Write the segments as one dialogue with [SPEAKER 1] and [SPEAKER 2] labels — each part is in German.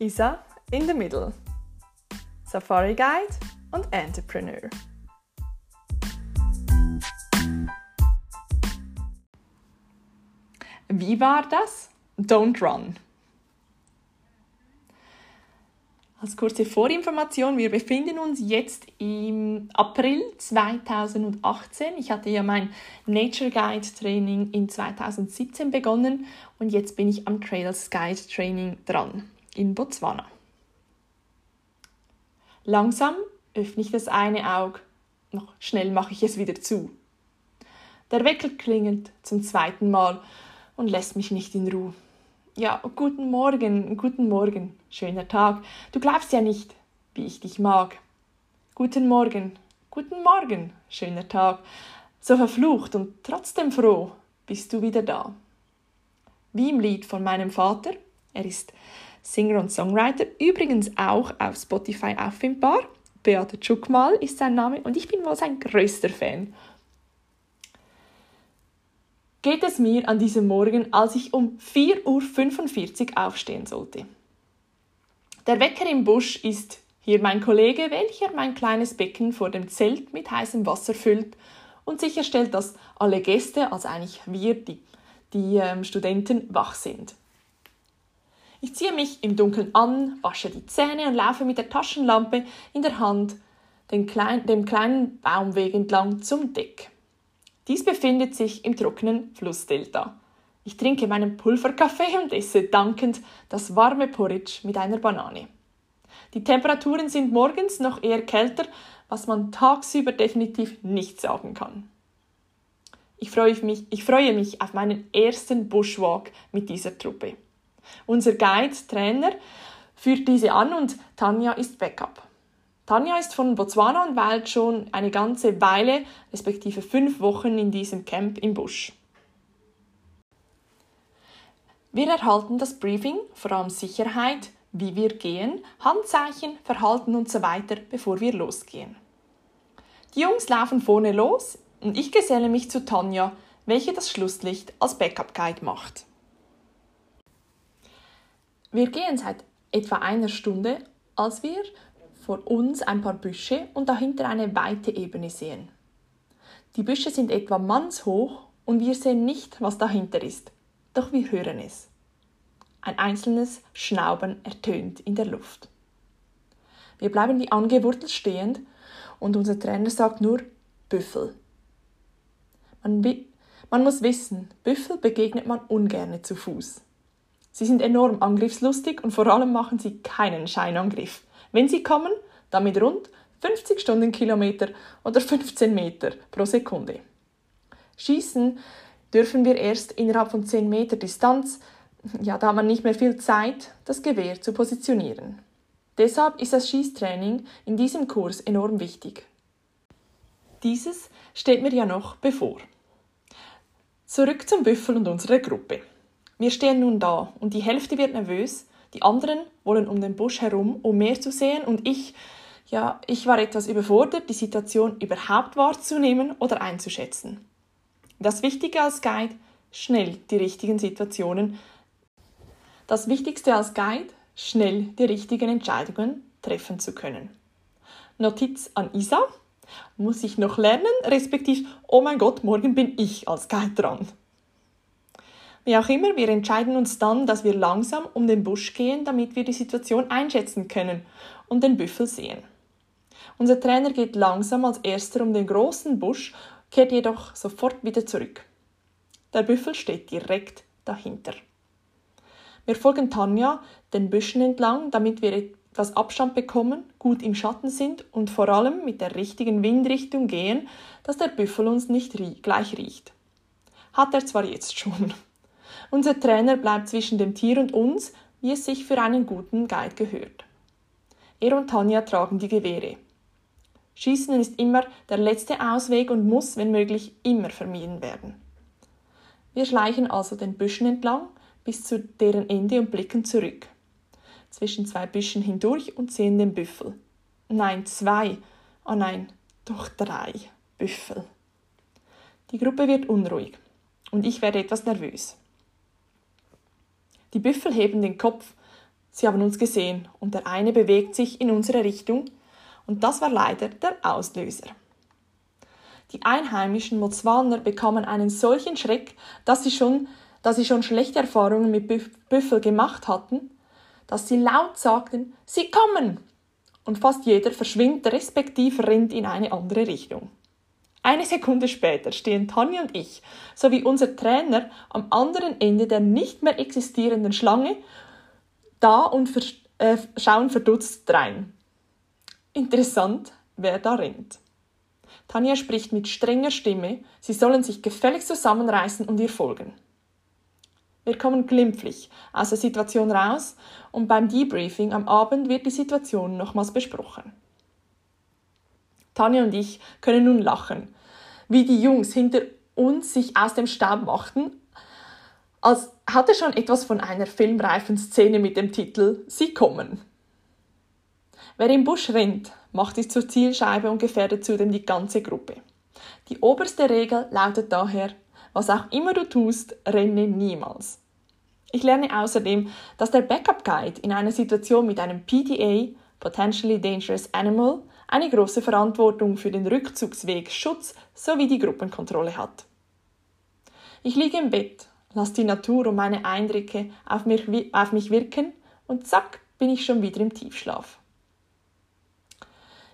[SPEAKER 1] Isa in the Middle. Safari Guide und Entrepreneur. Wie war das? Don't run. Als kurze Vorinformation, wir befinden uns jetzt im April 2018. Ich hatte ja mein Nature Guide Training in 2017 begonnen und jetzt bin ich am Trails Guide Training dran in Botswana. Langsam öffne ich das eine Auge, noch schnell mache ich es wieder zu. Der Wecker klingelt zum zweiten Mal und lässt mich nicht in Ruhe. Ja, guten Morgen, guten Morgen, schöner Tag. Du glaubst ja nicht, wie ich dich mag. Guten Morgen, guten Morgen, schöner Tag. So verflucht und trotzdem froh bist du wieder da. Wie im Lied von meinem Vater, er ist Singer und Songwriter, übrigens auch auf Spotify auffindbar. Beate Tschukmal ist sein Name und ich bin wohl sein größter Fan geht es mir an diesem Morgen, als ich um 4.45 Uhr aufstehen sollte. Der Wecker im Busch ist hier mein Kollege, welcher mein kleines Becken vor dem Zelt mit heißem Wasser füllt und sicherstellt, dass alle Gäste, also eigentlich wir, die, die ähm, Studenten, wach sind. Ich ziehe mich im Dunkeln an, wasche die Zähne und laufe mit der Taschenlampe in der Hand den klein, dem kleinen Baumweg entlang zum Deck. Dies befindet sich im trockenen Flussdelta. Ich trinke meinen Pulverkaffee und esse dankend das warme Porridge mit einer Banane. Die Temperaturen sind morgens noch eher kälter, was man tagsüber definitiv nicht sagen kann. Ich freue mich, ich freue mich auf meinen ersten Bushwalk mit dieser Truppe. Unser Guide, Trainer, führt diese an und Tanja ist Backup. Tanja ist von Botswana und weilt schon eine ganze Weile, respektive fünf Wochen in diesem Camp im Busch. Wir erhalten das Briefing, vor allem Sicherheit, wie wir gehen, Handzeichen, Verhalten und so weiter, bevor wir losgehen. Die Jungs laufen vorne los und ich geselle mich zu Tanja, welche das Schlusslicht als Backup-Guide macht. Wir gehen seit etwa einer Stunde, als wir vor uns ein paar Büsche und dahinter eine weite Ebene sehen. Die Büsche sind etwa mannshoch und wir sehen nicht, was dahinter ist, doch wir hören es. Ein einzelnes Schnauben ertönt in der Luft. Wir bleiben wie angewurzelt stehend und unser Trainer sagt nur Büffel. Man, man muss wissen, Büffel begegnet man ungern zu Fuß. Sie sind enorm angriffslustig und vor allem machen sie keinen Scheinangriff. Wenn sie kommen, dann mit rund 50 Stundenkilometer oder 15 Meter pro Sekunde. Schießen dürfen wir erst innerhalb von 10 Meter Distanz, ja, da hat man nicht mehr viel Zeit, das Gewehr zu positionieren. Deshalb ist das Schießtraining in diesem Kurs enorm wichtig. Dieses steht mir ja noch bevor. Zurück zum Büffel und unserer Gruppe. Wir stehen nun da und die Hälfte wird nervös, die anderen wollen um den Busch herum, um mehr zu sehen und ich, ja, ich war etwas überfordert, die Situation überhaupt wahrzunehmen oder einzuschätzen. Das Wichtige als Guide, schnell die richtigen Situationen. Das Wichtigste als Guide, schnell die richtigen Entscheidungen treffen zu können. Notiz an Isa, muss ich noch lernen, respektive, oh mein Gott, morgen bin ich als Guide dran. Wie auch immer, wir entscheiden uns dann, dass wir langsam um den Busch gehen, damit wir die Situation einschätzen können und den Büffel sehen. Unser Trainer geht langsam als erster um den großen Busch, kehrt jedoch sofort wieder zurück. Der Büffel steht direkt dahinter. Wir folgen Tanja den Büschen entlang, damit wir etwas Abstand bekommen, gut im Schatten sind und vor allem mit der richtigen Windrichtung gehen, dass der Büffel uns nicht gleich riecht. Hat er zwar jetzt schon. Unser Trainer bleibt zwischen dem Tier und uns, wie es sich für einen guten Guide gehört. Er und Tanja tragen die Gewehre. Schießen ist immer der letzte Ausweg und muss, wenn möglich, immer vermieden werden. Wir schleichen also den Büschen entlang bis zu deren Ende und blicken zurück. Zwischen zwei Büschen hindurch und sehen den Büffel. Nein, zwei. Oh nein, doch drei Büffel. Die Gruppe wird unruhig und ich werde etwas nervös. Die Büffel heben den Kopf, Sie haben uns gesehen und der eine bewegt sich in unsere Richtung und das war leider der Auslöser. Die einheimischen Motzwaner bekamen einen solchen Schreck, dass sie schon, dass sie schon schlechte Erfahrungen mit Büffel gemacht hatten, dass sie laut sagten, sie kommen! Und fast jeder verschwindet respektiv rennt in eine andere Richtung. Eine Sekunde später stehen Tanja und ich sowie unser Trainer am anderen Ende der nicht mehr existierenden Schlange da und äh, schauen verdutzt drein. Interessant, wer da rennt. Tanja spricht mit strenger Stimme, sie sollen sich gefälligst zusammenreißen und ihr folgen. Wir kommen glimpflich aus der Situation raus und beim Debriefing am Abend wird die Situation nochmals besprochen. Tanja und ich können nun lachen, wie die Jungs hinter uns sich aus dem Staub machten als hatte schon etwas von einer filmreifen Szene mit dem Titel Sie kommen. Wer im Busch rennt, macht es zur Zielscheibe und gefährdet zudem die ganze Gruppe. Die oberste Regel lautet daher, was auch immer du tust, renne niemals. Ich lerne außerdem, dass der Backup Guide in einer Situation mit einem PDA, Potentially Dangerous Animal, eine große Verantwortung für den Rückzugsweg, Schutz sowie die Gruppenkontrolle hat. Ich liege im Bett lass die Natur und meine Eindrücke auf mich, auf mich wirken und zack, bin ich schon wieder im Tiefschlaf.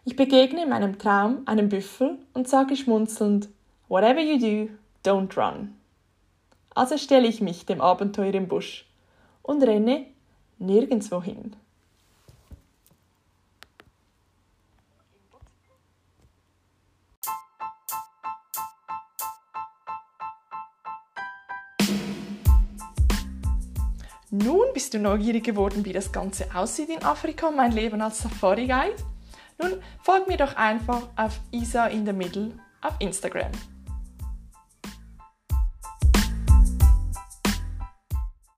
[SPEAKER 1] Ich begegne in meinem Traum einem Büffel und sage schmunzelnd, Whatever you do, don't run. Also stelle ich mich dem Abenteuer im Busch und renne nirgendwo hin. Bist du neugierig geworden, wie das Ganze aussieht in Afrika, mein Leben als Safari Guide? Nun folg mir doch einfach auf Isa in the Middle auf Instagram.